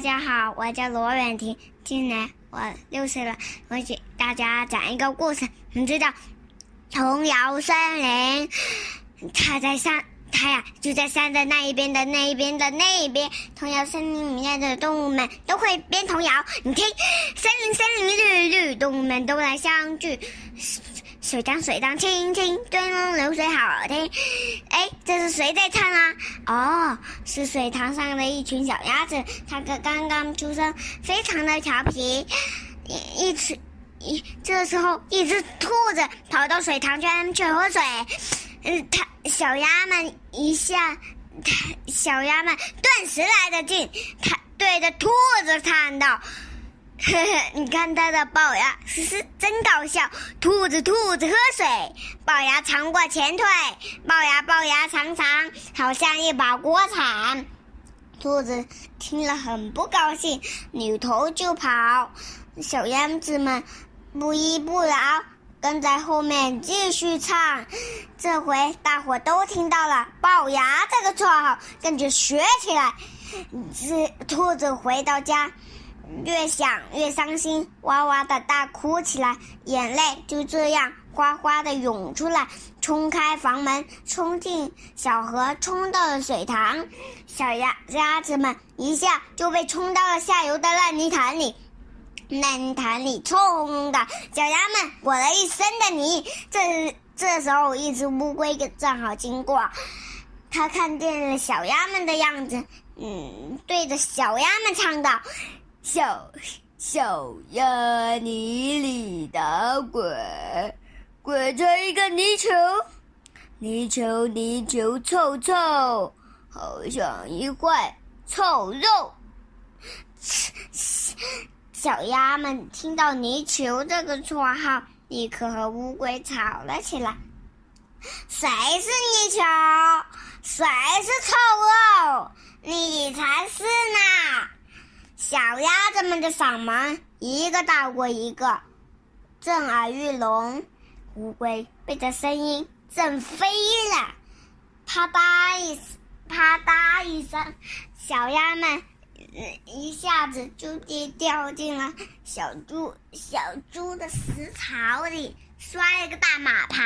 大家好，我叫罗远婷，今年我六岁了。我给大家讲一个故事，名字叫《童谣森林》。它在山，它呀就在山的那一边的那一边的那一边。童谣森林里面的动物们都会编童谣，你听，森林森林绿绿，动物们都来相聚。水塘水塘清清，涓涓流水好听。哎，这是谁在唱啊？哦，是水塘上的一群小鸭子，它们刚刚出生，非常的调皮。一一只一这时候，一只兔子跑到水塘边去喝水。嗯，它小鸭们一下，它小鸭们顿时来得劲，它对着兔子唱道。呵呵，你看它的龅牙，是是真搞笑。兔子兔子喝水，龅牙长过前腿，龅牙龅牙长长，好像一把锅铲。兔子听了很不高兴，扭头就跑。小鸭子们不依不饶，跟在后面继续唱。这回大伙都听到了龅牙这个绰号，跟着学起来。这兔子回到家。越想越伤心，哇哇的大哭起来，眼泪就这样哗哗的涌出来，冲开房门，冲进小河，冲到了水塘，小鸭鸭子们一下就被冲到了下游的烂泥潭里，烂泥潭里臭烘烘的小鸭们裹了一身的泥。这这时候，一只乌龟正好经过，它看见了小鸭们的样子，嗯，对着小鸭们唱道。小小鸭泥里打滚，滚成一个泥球，泥球泥球臭臭，好像一块臭肉。小鸭们听到泥鳅这个绰号，立刻和乌龟吵了起来：“谁是泥鳅？谁是臭肉？你才是！”小鸭子们的嗓门一个大过一个，震耳欲聋。乌龟被这声音震飞了，啪嗒一啪嗒一声，小鸭们一下子就跌掉进了小猪小猪的食槽里，摔了个大马趴。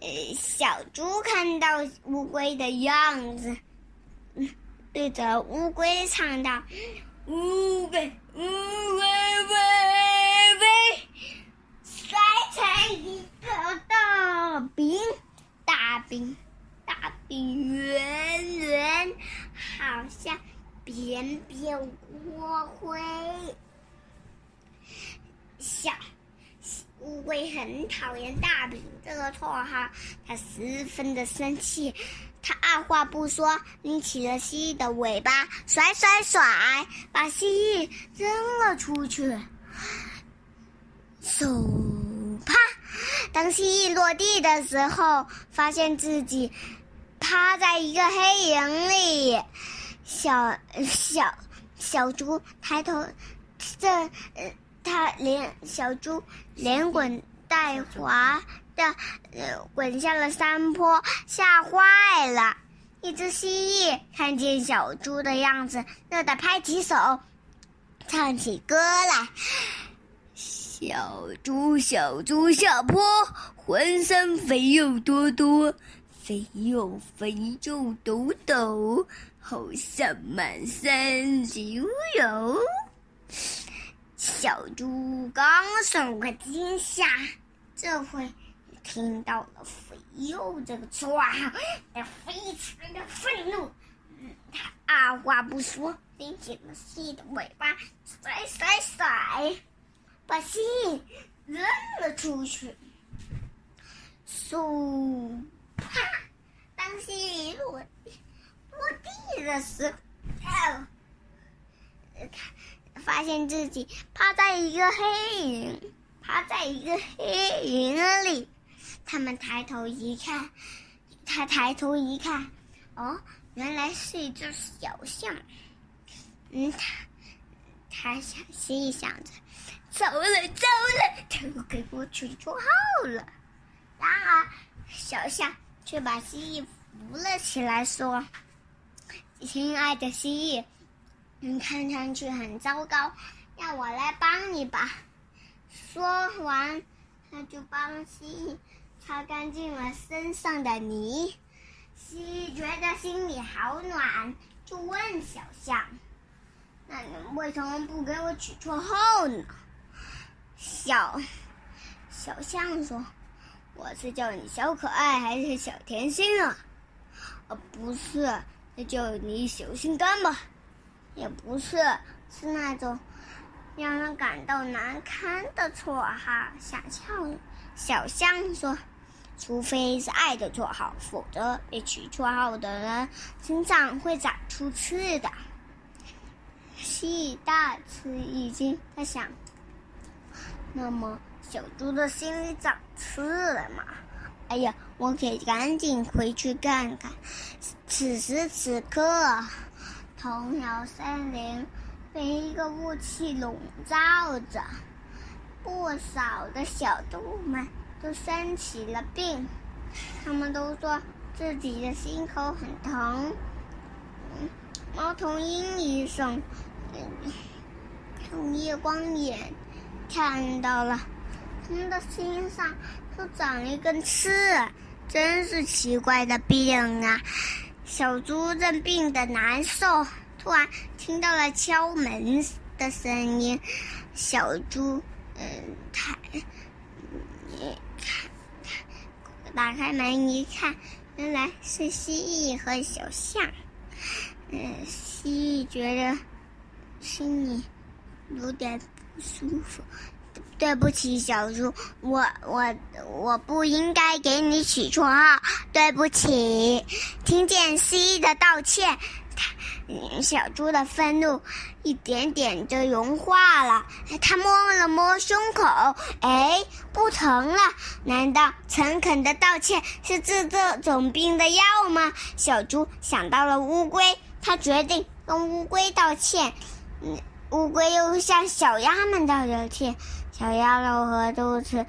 呃，小猪看到乌龟的样子，嗯。对着乌龟唱道：“乌龟，乌龟飞飞，摔成一个大饼，大饼，大饼圆圆，好像扁扁锅灰。”小乌龟很讨厌大饼这个绰号，它十分的生气。他二话不说，拎起了蜥蜴的尾巴，甩甩甩，把蜥蜴扔了出去。手，啪！当蜥蜴落地的时候，发现自己趴在一个黑影里。小小小猪抬头，这呃，他连小猪连滚带滑。的，滚下了山坡，吓坏了。一只蜥蜴看见小猪的样子，乐得拍起手，唱起歌来。小猪，小猪下坡，浑身肥肉多多，肥肉肥肉抖抖，好像满身油油。小猪刚受过惊吓，这回。听到了“肥肉”这个绰号，他非常的愤怒。他二话不说，拎起了蜥蜴的尾巴，甩甩甩，把蜥蜴扔了出去。嗖，啪！当蜥蜴落落地的时候，看发现自己趴在一个黑影，趴在一个黑影里。他们抬头一看，他抬头一看，哦，原来是一只小象。嗯，他他想心里想着，糟了糟了，他给我取绰号了。然而，小象却把蜥蜴扶了起来，说：“亲爱的蜥蜴，你看上去很糟糕，让我来帮你吧。”说完，他就帮蜥蜴擦干净了身上的泥。蜥蜴觉得心里好暖，就问小象：“那你为什么不给我取绰号呢？”小小象说：“我是叫你小可爱还是小甜心啊？”“呃，不是，那叫你小心肝吧。”“也不是，是那种让人感到难堪的绰号。”小象小象说。除非是爱的绰号，否则被取绰号的人身上会长出刺的。蜥蜴大吃一惊，他想：那么小猪的心里长刺了吗？哎呀，我得赶紧回去看看。此时此刻，童谣森林被一个雾气笼罩着，不少的小动物们。都生起了病，他们都说自己的心口很疼。猫头鹰医生用夜光眼看到了，他们的心上都长了一根刺，真是奇怪的病啊！小猪正病得难受，突然听到了敲门的声音，小猪，嗯，他。打开门一看，原来是蜥蜴和小象。嗯，蜥蜴觉得心里有点不舒服。对不起，小猪，我我我不应该给你起绰号。对不起。听见蜥蜴的道歉。小猪的愤怒一点点就融化了。他摸了摸胸口，哎，不疼了。难道诚恳的道歉是治这种病的药吗？小猪想到了乌龟，他决定跟乌龟道歉。嗯，乌龟又向小鸭们道了歉。小鸭子和兔子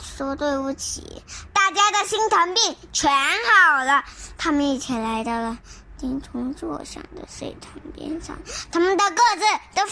说对不起，大家的心疼病全好了。他们一起来到了。金虫座上的水塘边上，他们的个子都，